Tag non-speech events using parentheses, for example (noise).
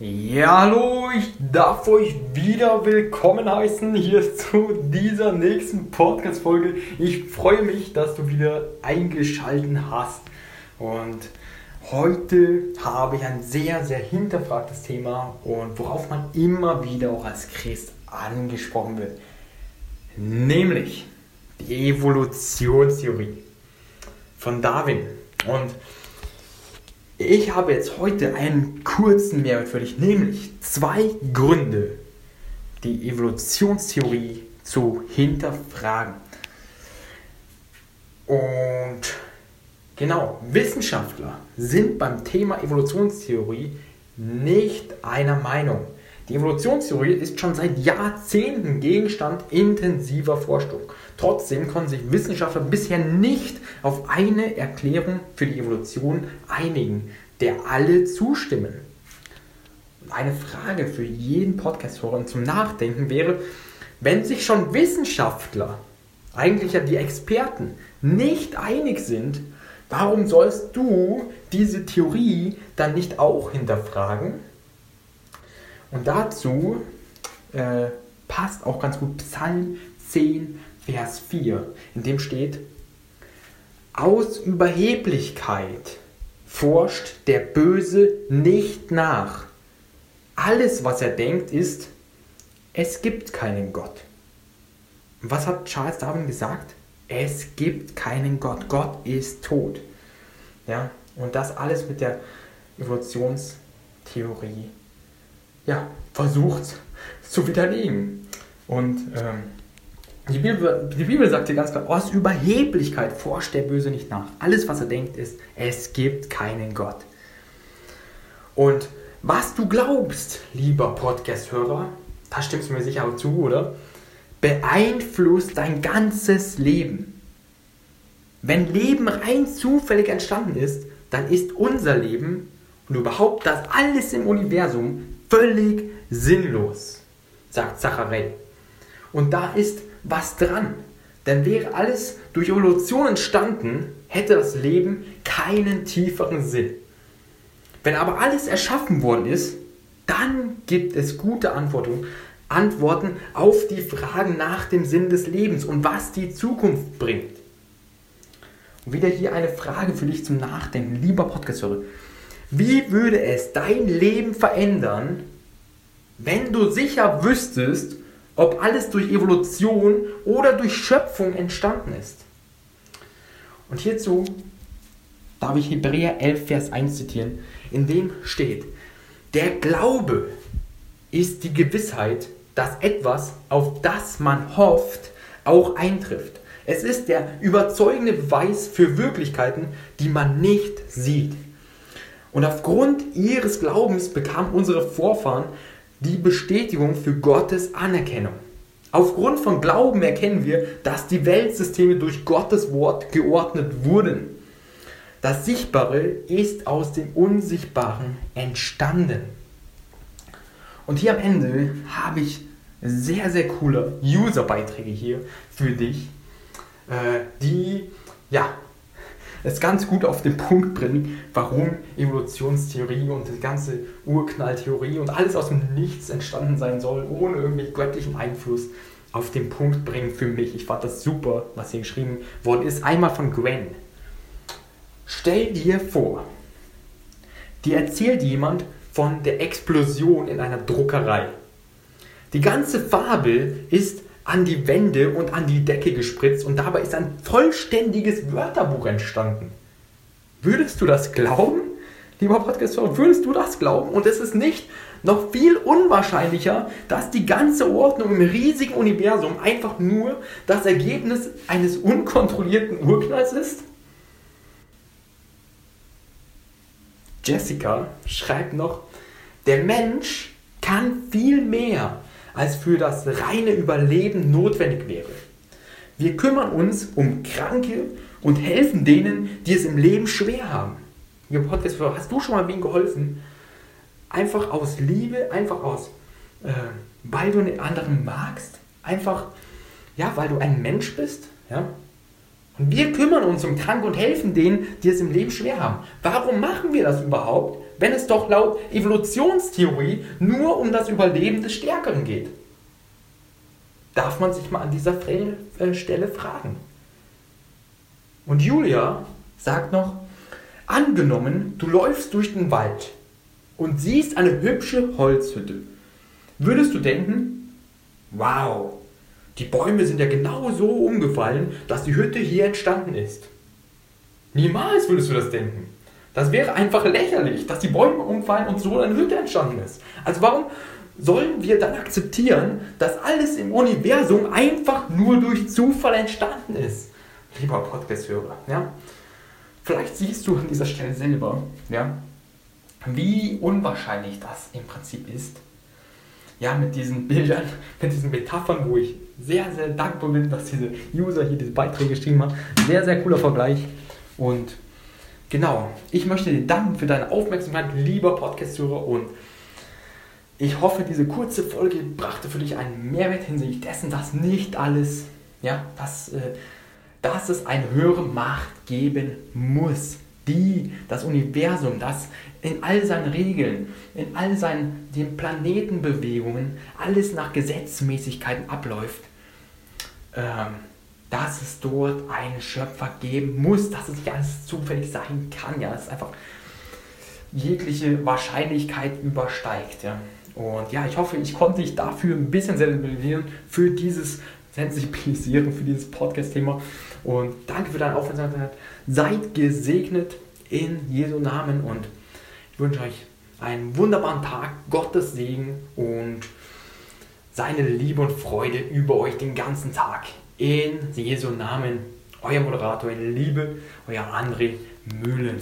Ja, hallo, ich darf euch wieder willkommen heißen hier (laughs) zu dieser nächsten Podcast-Folge. Ich freue mich, dass du wieder eingeschalten hast. Und heute habe ich ein sehr, sehr hinterfragtes Thema und worauf man immer wieder auch als Christ angesprochen wird. Nämlich die Evolutionstheorie von Darwin. Und ich habe jetzt heute einen kurzen Mehrwert für dich, nämlich zwei Gründe, die Evolutionstheorie zu hinterfragen. Und genau, Wissenschaftler sind beim Thema Evolutionstheorie nicht einer Meinung. Die Evolutionstheorie ist schon seit Jahrzehnten Gegenstand intensiver Forschung. Trotzdem konnten sich Wissenschaftler bisher nicht auf eine Erklärung für die Evolution einigen, der alle zustimmen. Eine Frage für jeden Podcast-Hörer zum Nachdenken wäre, wenn sich schon Wissenschaftler, eigentlich ja die Experten, nicht einig sind, warum sollst du diese Theorie dann nicht auch hinterfragen? Und dazu äh, passt auch ganz gut Psalm 10, Vers 4, in dem steht, aus Überheblichkeit forscht der Böse nicht nach. Alles, was er denkt, ist, es gibt keinen Gott. Was hat Charles Darwin gesagt? Es gibt keinen Gott. Gott ist tot. Ja, und das alles mit der Evolutionstheorie ja, versucht zu widerlegen. Und ähm, die, Bibel, die Bibel sagt hier ganz klar, aus Überheblichkeit forscht der Böse nicht nach. Alles, was er denkt, ist, es gibt keinen Gott. Und was du glaubst, lieber Podcast-Hörer, da stimmst du mir sicher auch zu, oder? Beeinflusst dein ganzes Leben. Wenn Leben rein zufällig entstanden ist, dann ist unser Leben und überhaupt das alles im Universum völlig sinnlos, sagt Zachary. Und da ist was dran. Denn wäre alles durch Evolution entstanden, hätte das Leben keinen tieferen Sinn. Wenn aber alles erschaffen worden ist, dann gibt es gute Antworten, Antworten auf die Fragen nach dem Sinn des Lebens und was die Zukunft bringt. Und wieder hier eine Frage für dich zum Nachdenken, lieber Podcast-Hörer. Wie würde es dein Leben verändern, wenn du sicher wüsstest, ob alles durch Evolution oder durch Schöpfung entstanden ist? Und hierzu darf ich Hebräer 11, Vers 1 zitieren, in dem steht, der Glaube ist die Gewissheit, dass etwas, auf das man hofft, auch eintrifft. Es ist der überzeugende Beweis für Wirklichkeiten, die man nicht sieht. Und aufgrund ihres Glaubens bekamen unsere Vorfahren die Bestätigung für Gottes Anerkennung. Aufgrund von Glauben erkennen wir, dass die Weltsysteme durch Gottes Wort geordnet wurden. Das Sichtbare ist aus dem Unsichtbaren entstanden. Und hier am Ende habe ich sehr, sehr coole User-Beiträge hier für dich, äh, die ja, es ganz gut auf den Punkt bringen, warum Evolutionstheorie und die ganze Urknalltheorie und alles aus dem Nichts entstanden sein soll, ohne irgendwelchen göttlichen Einfluss auf den Punkt bringen für mich. Ich fand das super, was hier geschrieben worden ist. Einmal von Gwen. Stell dir vor, dir erzählt jemand von der Explosion in einer Druckerei. Die ganze Fabel ist an die Wände und an die Decke gespritzt und dabei ist ein vollständiges Wörterbuch entstanden. Würdest du das glauben? Lieber Podcast, würdest du das glauben? Und es ist nicht noch viel unwahrscheinlicher, dass die ganze Ordnung im riesigen Universum einfach nur das Ergebnis eines unkontrollierten Urknalls ist? Jessica schreibt noch, der Mensch kann viel mehr als für das reine Überleben notwendig wäre. Wir kümmern uns um Kranke und helfen denen, die es im Leben schwer haben. Hast du schon mal wem geholfen? Einfach aus Liebe, einfach aus, äh, weil du einen anderen magst, einfach, ja, weil du ein Mensch bist, ja. Und wir kümmern uns um Kranke und helfen denen, die es im Leben schwer haben. Warum machen wir das überhaupt? Wenn es doch laut Evolutionstheorie nur um das Überleben des Stärkeren geht? Darf man sich mal an dieser äh, Stelle fragen. Und Julia sagt noch, angenommen, du läufst durch den Wald und siehst eine hübsche Holzhütte. Würdest du denken, wow, die Bäume sind ja genau so umgefallen, dass die Hütte hier entstanden ist. Niemals würdest du das denken. Das wäre einfach lächerlich, dass die Bäume umfallen und so eine Hütte entstanden ist. Also warum sollen wir dann akzeptieren, dass alles im Universum einfach nur durch Zufall entstanden ist? Lieber Podcast-Hörer, ja? Vielleicht siehst du an dieser Stelle selber, ja, wie unwahrscheinlich das im Prinzip ist. Ja, mit diesen Bildern, (laughs) mit diesen Metaphern, wo ich sehr, sehr dankbar bin, dass diese User hier diese Beiträge geschrieben haben. Sehr, sehr cooler Vergleich. Und Genau, ich möchte dir danken für deine Aufmerksamkeit, lieber Podcast-Hörer, und ich hoffe, diese kurze Folge brachte für dich einen Mehrwert hinsichtlich dessen, dass nicht alles, ja, dass, äh, dass es eine höhere Macht geben muss, die das Universum, das in all seinen Regeln, in all seinen den Planetenbewegungen, alles nach Gesetzmäßigkeiten abläuft. Ähm, dass es dort einen Schöpfer geben muss, dass es nicht alles zufällig sein kann. Ja, das ist einfach jegliche Wahrscheinlichkeit übersteigt. Ja. Und ja, ich hoffe, ich konnte dich dafür ein bisschen sensibilisieren für dieses Sensibilisieren, für dieses Podcast-Thema. Und danke für deine Aufmerksamkeit. Seid gesegnet in Jesu Namen und ich wünsche euch einen wunderbaren Tag, Gottes Segen und seine Liebe und Freude über euch den ganzen Tag. In Jesu Namen, euer Moderator in Liebe, euer André Mühlen.